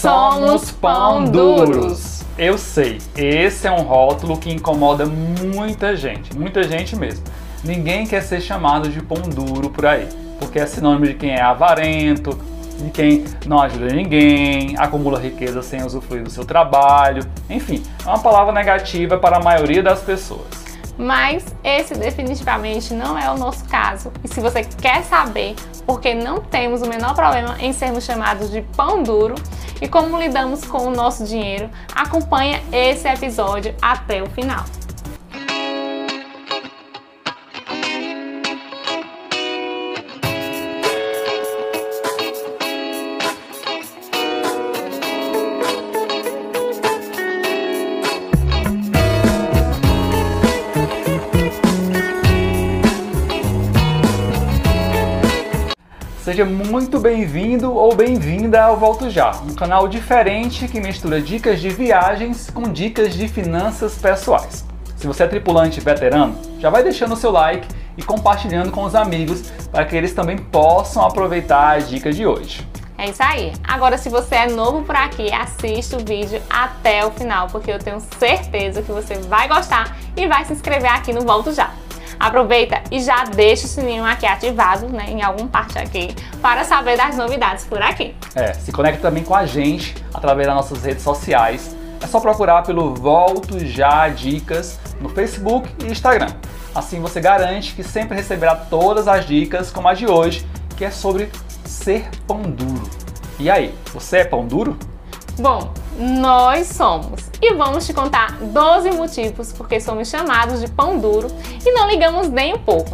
Somos pão duros. Eu sei, esse é um rótulo que incomoda muita gente, muita gente mesmo. Ninguém quer ser chamado de pão duro por aí, porque é sinônimo de quem é avarento, de quem não ajuda ninguém, acumula riqueza sem usufruir do seu trabalho. Enfim, é uma palavra negativa para a maioria das pessoas. Mas esse definitivamente não é o nosso caso. E se você quer saber por que não temos o menor problema em sermos chamados de pão duro e como lidamos com o nosso dinheiro, acompanha esse episódio até o final. Seja muito bem-vindo ou bem-vinda ao Volto Já, um canal diferente que mistura dicas de viagens com dicas de finanças pessoais. Se você é tripulante veterano, já vai deixando o seu like e compartilhando com os amigos para que eles também possam aproveitar a dica de hoje. É isso aí. Agora, se você é novo por aqui, assista o vídeo até o final, porque eu tenho certeza que você vai gostar e vai se inscrever aqui no Volto Já. Aproveita e já deixa o sininho aqui ativado, né, em alguma parte aqui, para saber das novidades por aqui. É, se conecta também com a gente através das nossas redes sociais. É só procurar pelo Volto Já Dicas no Facebook e Instagram. Assim você garante que sempre receberá todas as dicas, como a de hoje, que é sobre ser pão duro. E aí, você é pão duro? Bom, nós somos. E vamos te contar 12 motivos porque somos chamados de pão duro e não ligamos nem um pouco.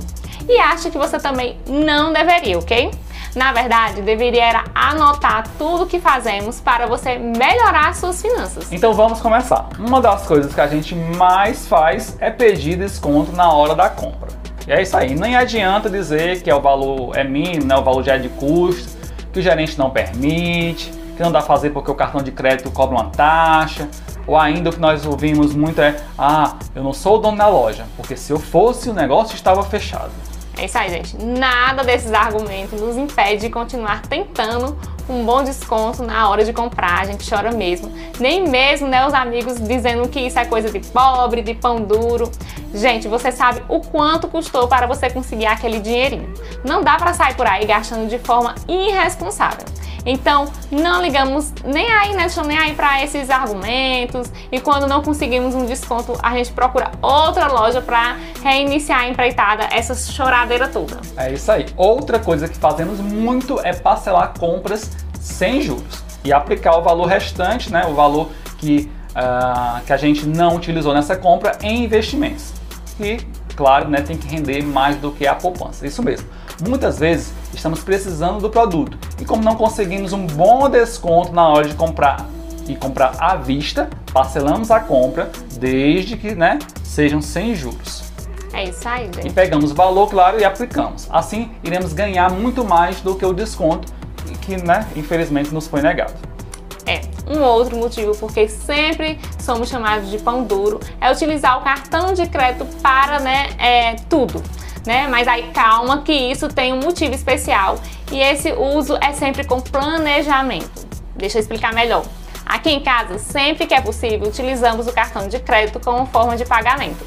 E acho que você também não deveria, ok? Na verdade, deveria anotar tudo que fazemos para você melhorar suas finanças. Então vamos começar. Uma das coisas que a gente mais faz é pedir desconto na hora da compra. E é isso aí, nem adianta dizer que é o valor é mínimo, né, o valor já é de custo, que o gerente não permite, que não dá pra fazer porque o cartão de crédito cobra uma taxa, ou ainda o que nós ouvimos muito é: ah, eu não sou o dono da loja, porque se eu fosse o negócio estava fechado. É isso aí, gente. Nada desses argumentos nos impede de continuar tentando um bom desconto na hora de comprar, a gente chora mesmo. Nem mesmo, né, os amigos dizendo que isso é coisa de pobre, de pão duro. Gente, você sabe o quanto custou para você conseguir aquele dinheirinho. Não dá para sair por aí gastando de forma irresponsável. Então, não ligamos nem aí, né? Nem aí para esses argumentos. E quando não conseguimos um desconto, a gente procura outra loja para reiniciar a empreitada, essa choradeira toda. É isso aí. Outra coisa que fazemos muito é parcelar compras sem juros e aplicar o valor restante, né? O valor que, uh, que a gente não utilizou nessa compra em investimentos. E, claro, né, tem que render mais do que a poupança. Isso mesmo. Muitas vezes estamos precisando do produto e como não conseguimos um bom desconto na hora de comprar e comprar à vista, parcelamos a compra desde que né, sejam sem juros. É isso aí, gente. E pegamos o valor, claro, e aplicamos. Assim, iremos ganhar muito mais do que o desconto que, né, infelizmente, nos foi negado. É, um outro motivo porque sempre somos chamados de pão duro é utilizar o cartão de crédito para né, é, tudo né? Mas aí calma que isso tem um motivo especial e esse uso é sempre com planejamento. Deixa eu explicar melhor. Aqui em casa, sempre que é possível, utilizamos o cartão de crédito como forma de pagamento.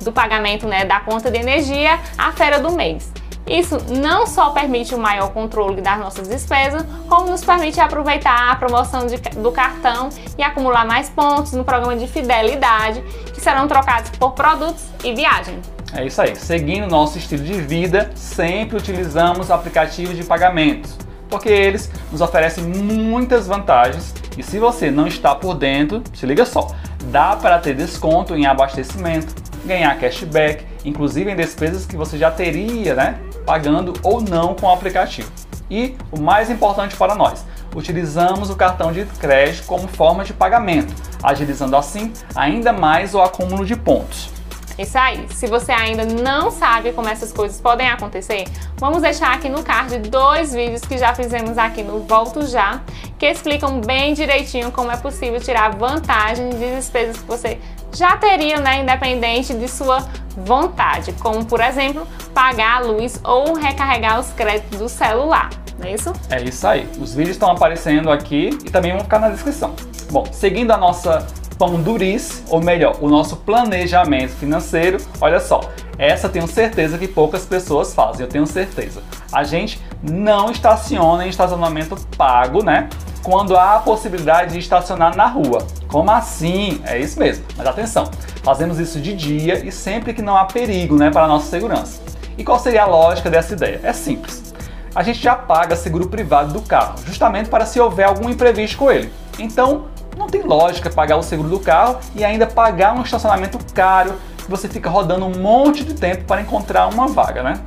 Do pagamento né, da conta de energia à feira do mês. Isso não só permite um maior controle das nossas despesas, como nos permite aproveitar a promoção de, do cartão e acumular mais pontos no programa de fidelidade, que serão trocados por produtos e viagem. É isso aí. Seguindo nosso estilo de vida, sempre utilizamos aplicativos de pagamentos, porque eles nos oferecem muitas vantagens e se você não está por dentro, se liga só, dá para ter desconto em abastecimento, ganhar cashback, inclusive em despesas que você já teria, né, pagando ou não com o aplicativo. E o mais importante para nós, utilizamos o cartão de crédito como forma de pagamento, agilizando assim ainda mais o acúmulo de pontos. Isso aí, se você ainda não sabe como essas coisas podem acontecer, vamos deixar aqui no card dois vídeos que já fizemos aqui no Volto Já, que explicam bem direitinho como é possível tirar vantagem de despesas que você já teria, né, independente de sua vontade, como por exemplo, pagar a luz ou recarregar os créditos do celular. não é isso? É isso aí. Os vídeos estão aparecendo aqui e também vão ficar na descrição. Bom, seguindo a nossa pão durice, ou melhor, o nosso planejamento financeiro, olha só, essa tenho certeza que poucas pessoas fazem, eu tenho certeza. A gente não estaciona em estacionamento pago, né? Quando há a possibilidade de estacionar na rua. Como assim? É isso mesmo. Mas atenção, fazemos isso de dia e sempre que não há perigo, né, para a nossa segurança. E qual seria a lógica dessa ideia? É simples. A gente já paga seguro privado do carro, justamente para se houver algum imprevisto com ele. Então, não tem lógica pagar o seguro do carro e ainda pagar um estacionamento caro que você fica rodando um monte de tempo para encontrar uma vaga, né?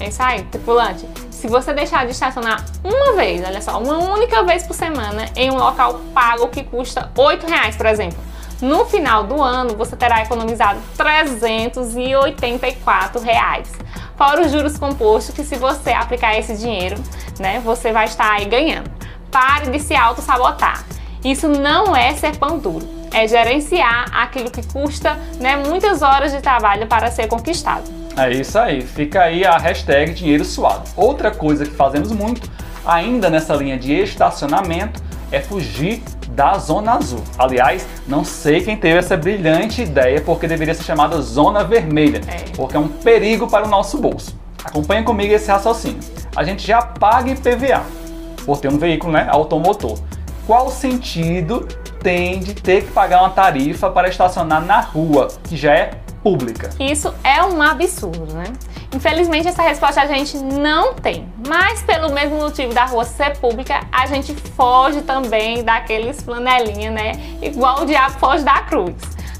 É isso aí, tripulante. Se você deixar de estacionar uma vez, olha só, uma única vez por semana em um local pago que custa R$ reais, por exemplo, no final do ano você terá economizado 384 reais. Fora os juros compostos que se você aplicar esse dinheiro, né, você vai estar aí ganhando. Pare de se auto-sabotar. Isso não é ser pão duro, é gerenciar aquilo que custa né, muitas horas de trabalho para ser conquistado. É isso aí, fica aí a hashtag dinheiro suado. Outra coisa que fazemos muito, ainda nessa linha de estacionamento, é fugir da Zona Azul. Aliás, não sei quem teve essa brilhante ideia, porque deveria ser chamada Zona Vermelha, é. porque é um perigo para o nosso bolso. Acompanhe comigo esse raciocínio. A gente já paga IPVA por ter um veículo né, automotor qual sentido tem de ter que pagar uma tarifa para estacionar na rua, que já é pública? Isso é um absurdo, né? Infelizmente essa resposta a gente não tem, mas pelo mesmo motivo da rua ser pública, a gente foge também daqueles flanelinha, né? Igual o diabo foge da cruz.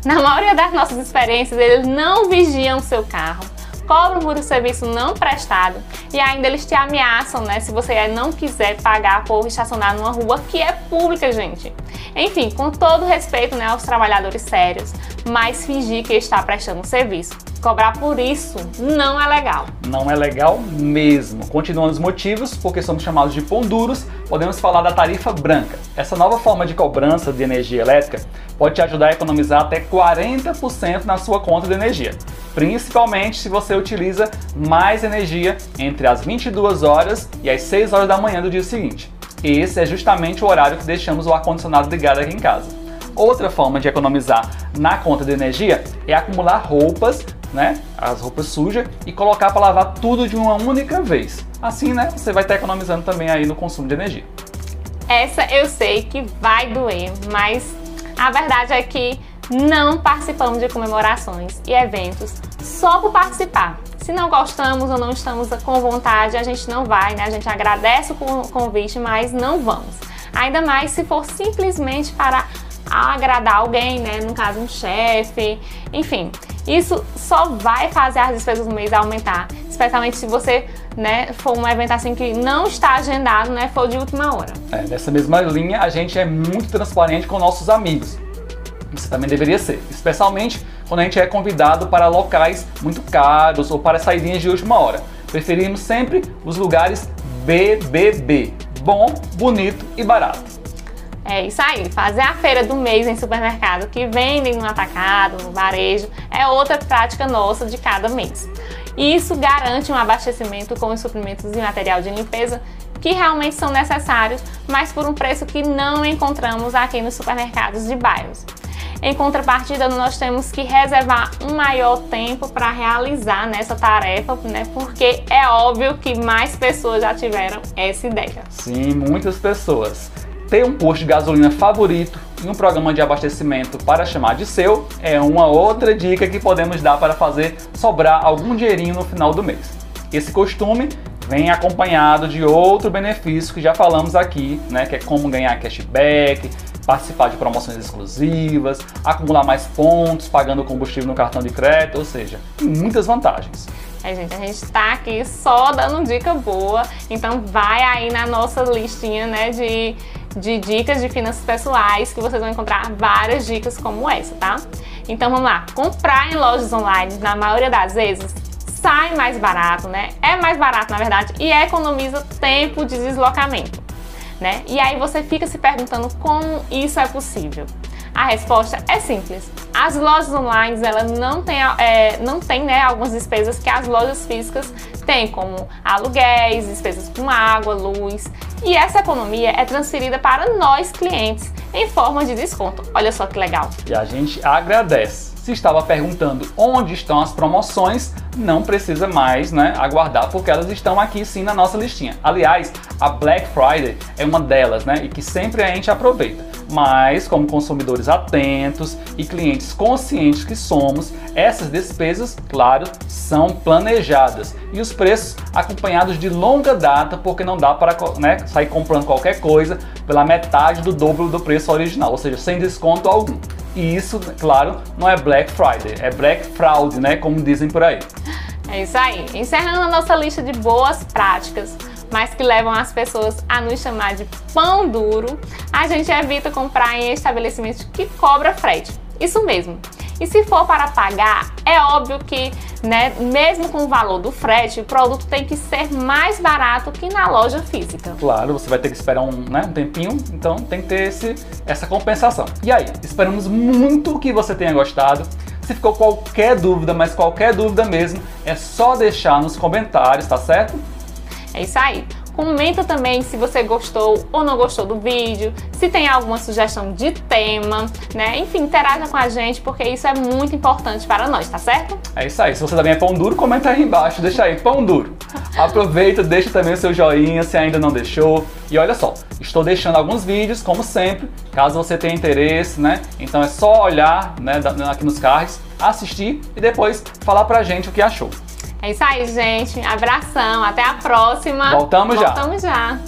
Na maioria das nossas experiências, eles não vigiam o seu carro, cobram por um serviço não prestado e ainda eles te ameaçam, né, se você não quiser pagar por estacionar numa rua que é pública, gente. Enfim, com todo respeito né, aos trabalhadores sérios, mas fingir que está prestando serviço. Cobrar por isso não é legal. Não é legal mesmo. Continuando os motivos, porque somos chamados de pão duros, podemos falar da tarifa branca. Essa nova forma de cobrança de energia elétrica pode te ajudar a economizar até 40% na sua conta de energia, principalmente se você utiliza mais energia entre as 22 horas e as 6 horas da manhã do dia seguinte. Esse é justamente o horário que deixamos o ar-condicionado ligado aqui em casa. Outra forma de economizar na conta de energia é acumular roupas, né, as roupas sujas e colocar para lavar tudo de uma única vez. Assim, né, você vai estar economizando também aí no consumo de energia. Essa eu sei que vai doer, mas a verdade é que não participamos de comemorações e eventos só por participar. Se não gostamos ou não estamos com vontade, a gente não vai, né? A gente agradece o convite, mas não vamos. Ainda mais se for simplesmente para agradar alguém, né? No caso, um chefe, enfim. Isso só vai fazer as despesas do mês aumentar, especialmente se você, né, for um evento assim que não está agendado, né, for de última hora. É, nessa mesma linha, a gente é muito transparente com nossos amigos. Você também deveria ser, especialmente quando a gente é convidado para locais muito caros ou para saídas de última hora. Preferimos sempre os lugares BBB, bom, bonito e barato. É isso aí, fazer a feira do mês em supermercado que vendem no atacado, no varejo, é outra prática nossa de cada mês. Isso garante um abastecimento com os suprimentos e material de limpeza que realmente são necessários, mas por um preço que não encontramos aqui nos supermercados de bairros. Em contrapartida, nós temos que reservar um maior tempo para realizar nessa tarefa, né? Porque é óbvio que mais pessoas já tiveram essa ideia. Sim, muitas pessoas. Ter um posto de gasolina favorito e um programa de abastecimento para chamar de seu é uma outra dica que podemos dar para fazer sobrar algum dinheirinho no final do mês. Esse costume vem acompanhado de outro benefício que já falamos aqui, né, que é como ganhar cashback, participar de promoções exclusivas, acumular mais pontos pagando combustível no cartão de crédito, ou seja, muitas vantagens. É, gente, a gente está aqui só dando dica boa, então vai aí na nossa listinha, né, de, de dicas de finanças pessoais que vocês vão encontrar várias dicas como essa, tá? Então vamos lá, comprar em lojas online, na maioria das vezes, sai mais barato, né? É mais barato, na verdade, e economiza tempo de deslocamento né? E aí você fica se perguntando como isso é possível. A resposta é simples. As lojas online elas não têm, é, não têm né, algumas despesas que as lojas físicas Tem como aluguéis, despesas com água, luz. E essa economia é transferida para nós clientes em forma de desconto. Olha só que legal. E a gente agradece. Se estava perguntando onde estão as promoções, não precisa mais né, aguardar, porque elas estão aqui sim na nossa listinha. Aliás, a Black Friday é uma delas, né? E que sempre a gente aproveita. Mas, como consumidores atentos e clientes conscientes que somos, essas despesas, claro, são planejadas e os preços acompanhados de longa data, porque não dá para né, sair comprando qualquer coisa pela metade do dobro do preço original, ou seja, sem desconto algum. E isso, claro, não é Black Friday, é Black Fraud, né? Como dizem por aí. É isso aí. Encerrando a nossa lista de boas práticas, mas que levam as pessoas a nos chamar de pão duro, a gente evita comprar em estabelecimentos que cobra frete. Isso mesmo. E se for para pagar, é óbvio que, né, mesmo com o valor do frete, o produto tem que ser mais barato que na loja física. Claro, você vai ter que esperar um, né, um tempinho, então tem que ter esse, essa compensação. E aí, esperamos muito que você tenha gostado. Se ficou qualquer dúvida, mas qualquer dúvida mesmo, é só deixar nos comentários, tá certo? É isso aí. Comenta também se você gostou ou não gostou do vídeo, se tem alguma sugestão de tema, né? Enfim, interaja com a gente porque isso é muito importante para nós, tá certo? É isso aí. Se você também é pão duro, comenta aí embaixo, deixa aí, pão duro. Aproveita, deixa também o seu joinha se ainda não deixou. E olha só, estou deixando alguns vídeos, como sempre, caso você tenha interesse, né? Então é só olhar né, aqui nos cards, assistir e depois falar pra gente o que achou. É isso aí, gente. Abração. Até a próxima. Voltamos já. Voltamos já.